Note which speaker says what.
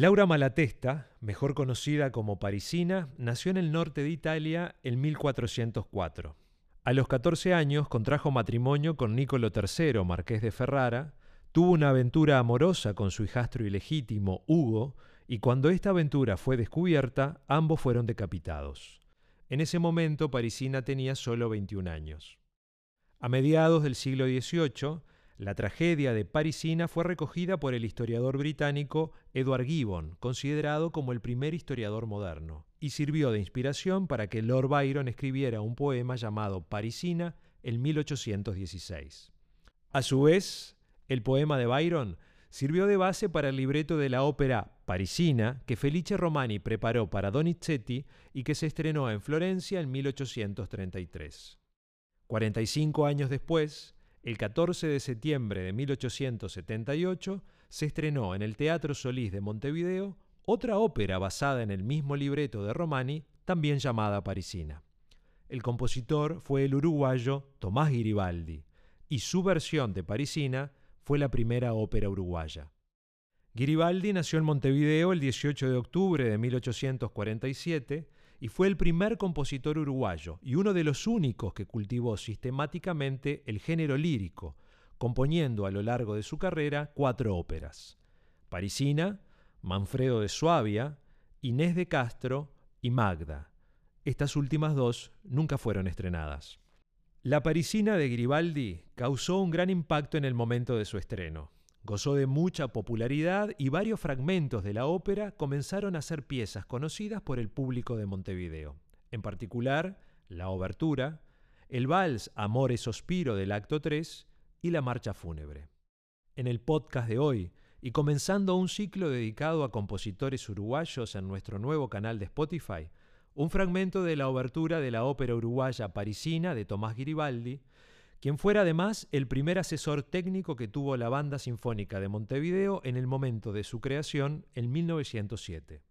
Speaker 1: Laura Malatesta, mejor conocida como Parisina, nació en el norte de Italia en 1404. A los 14 años contrajo matrimonio con Nicolo III, marqués de Ferrara, tuvo una aventura amorosa con su hijastro ilegítimo, Hugo, y cuando esta aventura fue descubierta, ambos fueron decapitados. En ese momento Parisina tenía solo 21 años. A mediados del siglo XVIII, la tragedia de Parisina fue recogida por el historiador británico Edward Gibbon, considerado como el primer historiador moderno, y sirvió de inspiración para que Lord Byron escribiera un poema llamado Parisina en 1816. A su vez, el poema de Byron sirvió de base para el libreto de la ópera Parisina que Felice Romani preparó para Donizetti y que se estrenó en Florencia en 1833. 45 años después, el 14 de septiembre de 1878 se estrenó en el Teatro Solís de Montevideo otra ópera basada en el mismo libreto de Romani, también llamada Parisina. El compositor fue el uruguayo Tomás Giribaldi, y su versión de Parisina fue la primera ópera uruguaya. Giribaldi nació en Montevideo el 18 de octubre de 1847 y fue el primer compositor uruguayo y uno de los únicos que cultivó sistemáticamente el género lírico, componiendo a lo largo de su carrera cuatro óperas. Parisina, Manfredo de Suabia, Inés de Castro y Magda. Estas últimas dos nunca fueron estrenadas. La Parisina de Gribaldi causó un gran impacto en el momento de su estreno. Gozó de mucha popularidad y varios fragmentos de la ópera comenzaron a ser piezas conocidas por el público de Montevideo. En particular, la obertura, el vals Amor y Sospiro del acto 3 y la marcha fúnebre. En el podcast de hoy, y comenzando un ciclo dedicado a compositores uruguayos en nuestro nuevo canal de Spotify, un fragmento de la obertura de la ópera uruguaya parisina de Tomás Giribaldi, quien fuera además el primer asesor técnico que tuvo la Banda Sinfónica de Montevideo en el momento de su creación en 1907.